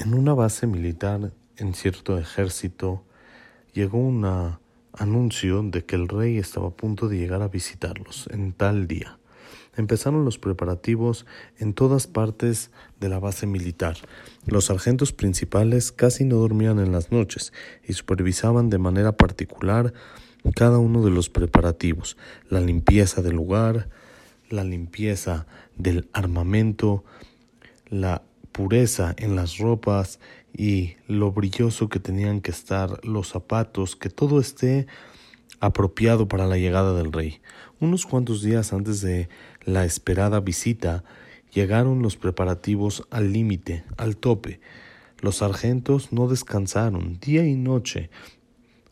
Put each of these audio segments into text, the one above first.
En una base militar, en cierto ejército, llegó un anuncio de que el rey estaba a punto de llegar a visitarlos en tal día. Empezaron los preparativos en todas partes de la base militar. Los sargentos principales casi no dormían en las noches y supervisaban de manera particular cada uno de los preparativos, la limpieza del lugar, la limpieza del armamento, la pureza en las ropas y lo brilloso que tenían que estar los zapatos, que todo esté apropiado para la llegada del rey. Unos cuantos días antes de la esperada visita, llegaron los preparativos al límite, al tope. Los sargentos no descansaron día y noche,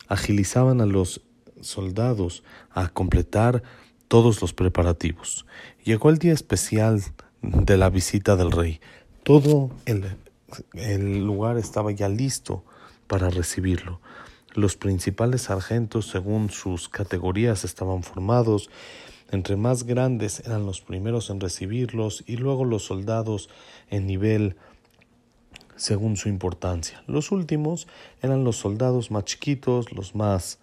agilizaban a los soldados a completar todos los preparativos. Llegó el día especial de la visita del rey. Todo el, lugar estaba ya listo para recibirlo. Los principales sargentos, según sus categorías, estaban formados. Entre más grandes eran los primeros en recibirlos y luego los soldados en nivel según su importancia. Los últimos eran los soldados más chiquitos, los más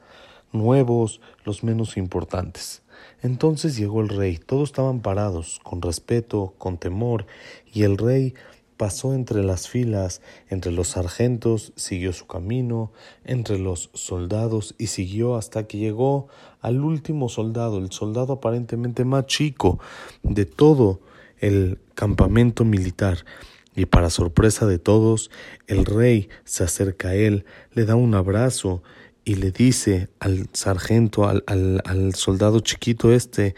nuevos, los menos importantes. Entonces llegó el rey, todos estaban parados, con respeto, con temor, y el rey pasó entre las filas, entre los sargentos, siguió su camino, entre los soldados y siguió hasta que llegó al último soldado, el soldado aparentemente más chico de todo el campamento militar. Y para sorpresa de todos, el rey se acerca a él, le da un abrazo y le dice al sargento, al, al, soldado chiquito este,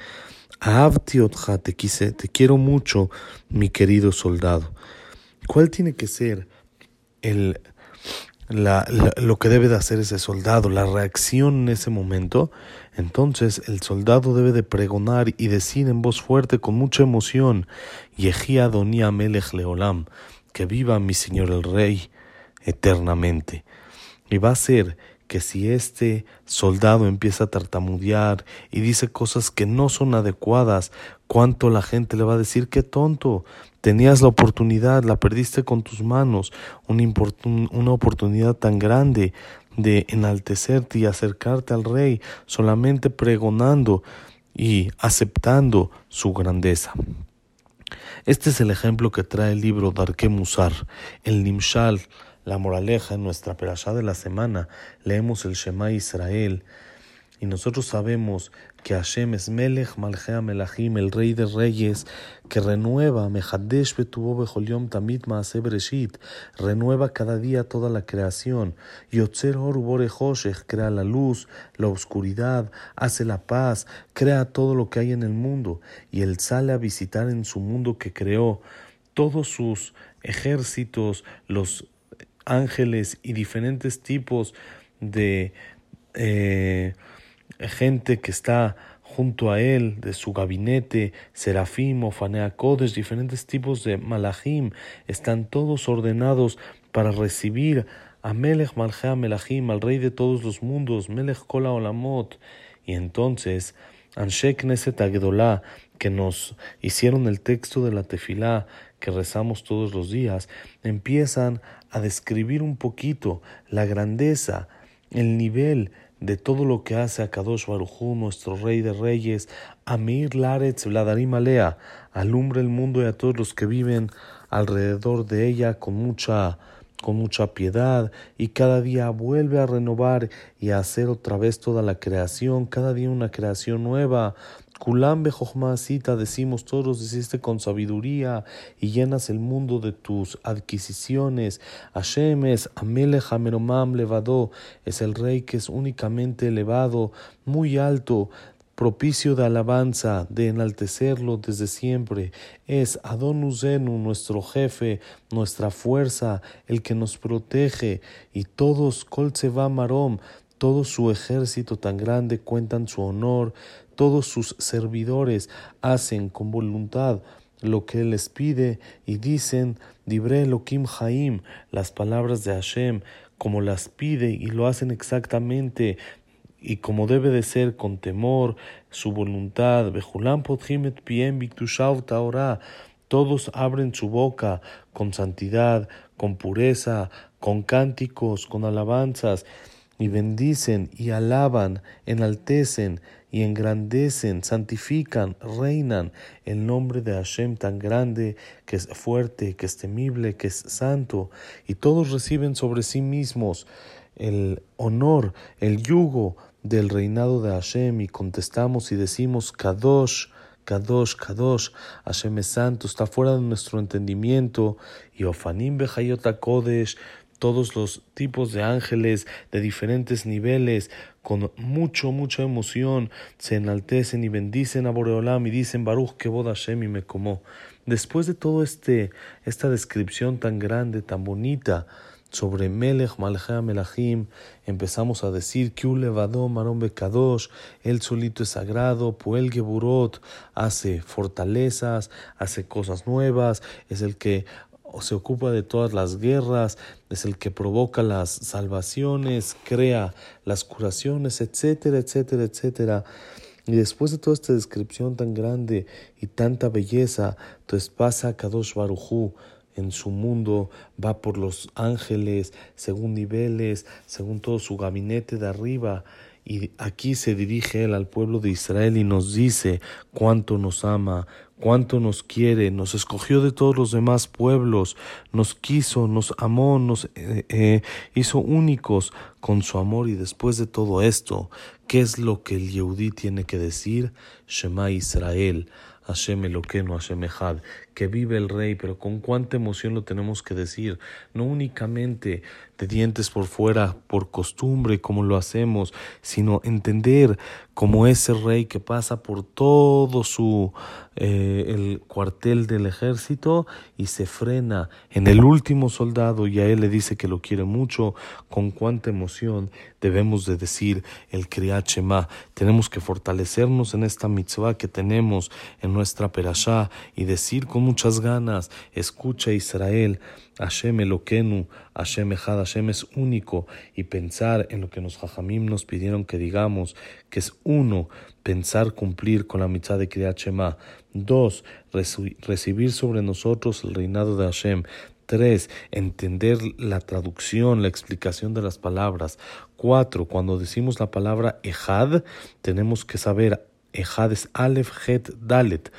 Abtiotja, te quise, te quiero mucho, mi querido soldado. ¿Cuál tiene que ser el, la, lo que debe de hacer ese soldado, la reacción en ese momento? Entonces el soldado debe de pregonar y decir en voz fuerte, con mucha emoción, Yehia Donia Melech Leolam, que viva mi Señor el Rey eternamente. Y va a ser que si este soldado empieza a tartamudear y dice cosas que no son adecuadas, cuánto la gente le va a decir qué tonto, tenías la oportunidad, la perdiste con tus manos, una, una oportunidad tan grande de enaltecerte y acercarte al rey solamente pregonando y aceptando su grandeza. Este es el ejemplo que trae el libro Darke Musar, el Nimshal, la moraleja en nuestra perashá de la semana, leemos el Shema Israel y nosotros sabemos que Hashem es Melech Malchea Melachim, el Rey de Reyes, que renueva, Mehadesh Betubo Becholiom Tamid Maase Bereshit, renueva cada día toda la creación. Yotzer Or Hoshech, crea la luz, la oscuridad, hace la paz, crea todo lo que hay en el mundo. Y Él sale a visitar en su mundo que creó todos sus ejércitos, los ángeles y diferentes tipos de eh, gente que está junto a él, de su gabinete, serafim, ofaneacodes, diferentes tipos de malachim, están todos ordenados para recibir a Melech Malchea Melachim, al rey de todos los mundos, Melech Kola Olamot. Y entonces, Anshek Neset Agdolá, que nos hicieron el texto de la tefilá que rezamos todos los días, empiezan a describir un poquito la grandeza, el nivel de todo lo que hace a Kadosh nuestro Rey de Reyes, Amir Laretz Vladarim Alea, alumbra el mundo y a todos los que viven alrededor de ella con mucha con mucha piedad y cada día vuelve a renovar y a hacer otra vez toda la creación, cada día una creación nueva, Kulam Bejochmasita, decimos todos, hiciste con sabiduría y llenas el mundo de tus adquisiciones. Hashem es Amelech Ameromam Levado, es el rey que es únicamente elevado, muy alto, propicio de alabanza, de enaltecerlo desde siempre. Es Adonuzenu, nuestro jefe, nuestra fuerza, el que nos protege, y todos, Kol Marom, todo su ejército tan grande cuentan su honor, todos sus servidores hacen con voluntad lo que Él les pide y dicen Dibre Elohim Haim, las palabras de Hashem, como las pide y lo hacen exactamente y como debe de ser con temor, su voluntad. Todos abren su boca con santidad, con pureza, con cánticos, con alabanzas, y bendicen y alaban, enaltecen y engrandecen, santifican, reinan el nombre de Hashem tan grande, que es fuerte, que es temible, que es santo, y todos reciben sobre sí mismos el honor, el yugo del reinado de Hashem, y contestamos y decimos Kadosh, Kadosh, Kadosh, Hashem es santo, está fuera de nuestro entendimiento, y Ofanim Bejayot Kodesh, todos los tipos de ángeles de diferentes niveles, con mucho, mucha emoción, se enaltecen y bendicen a Boreolam y dicen Baruch que boda Hashem y me como. Después de todo este, esta descripción tan grande, tan bonita, sobre Melech Malchea Melachim, empezamos a decir que levado Marom Bekadosh, él solito es sagrado, Puel Geburot, hace fortalezas, hace cosas nuevas, es el que se ocupa de todas las guerras, es el que provoca las salvaciones, crea las curaciones, etcétera, etcétera, etcétera. Y después de toda esta descripción tan grande y tanta belleza, entonces pasa Kadosh Barujú en su mundo, va por los ángeles, según niveles, según todo su gabinete de arriba, y aquí se dirige él al pueblo de Israel y nos dice cuánto nos ama, cuánto nos quiere, nos escogió de todos los demás pueblos, nos quiso, nos amó, nos eh, eh, hizo únicos con su amor y después de todo esto, ¿qué es lo que el Yehudí tiene que decir? Shema Israel. Hashem Eloqueno, Hashem Echad, que vive el Rey, pero con cuánta emoción lo tenemos que decir, no únicamente de dientes por fuera, por costumbre, como lo hacemos, sino entender como ese Rey que pasa por todo su eh, el cuartel del ejército y se frena en el último soldado y a él le dice que lo quiere mucho, con cuánta emoción debemos de decir el Kriyat Shema. Tenemos que fortalecernos en esta mitzvah que tenemos en nuestra perashá y decir con muchas ganas, escucha Israel, Hashem Eloquenu, Hashem Echad, Hashem es único y pensar en lo que los hajamim nos pidieron que digamos, que es uno, pensar cumplir con la mitzvah de Kriyat Shema. Dos, recibir sobre nosotros el reinado de Hashem. Tres, entender la traducción, la explicación de las palabras. Cuatro, cuando decimos la palabra Ejad, tenemos que saber, Ejad Aleph, Het, Dalet.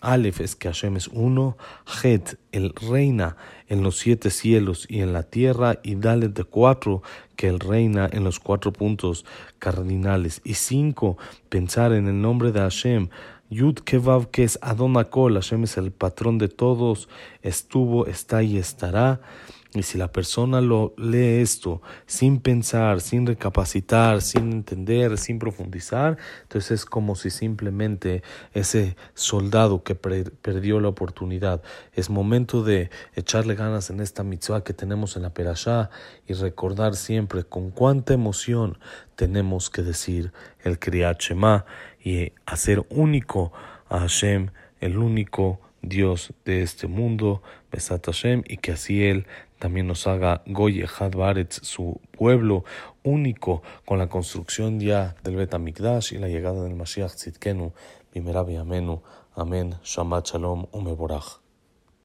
Aleph es que Hashem es uno, Het, el reina en los siete cielos y en la tierra, y Dalet de cuatro, que él reina en los cuatro puntos cardinales. Y cinco, pensar en el nombre de Hashem, Yud Kevav, que es Adonakol, Hashem es el patrón de todos, estuvo, está y estará. Y si la persona lo lee esto sin pensar, sin recapacitar, sin entender, sin profundizar, entonces es como si simplemente ese soldado que perdió la oportunidad. Es momento de echarle ganas en esta mitzvah que tenemos en la perashá y recordar siempre con cuánta emoción tenemos que decir el Kriyat Shema y hacer único a Hashem, el único Dios de este mundo, Besat Hashem, y que así Él también nos haga Goye Baretz, su pueblo único, con la construcción ya del Bet HaMikdash y la llegada del Mashiach Tzidkenu, Bimerabi Amenu, Amén, Shalom, Umeborach.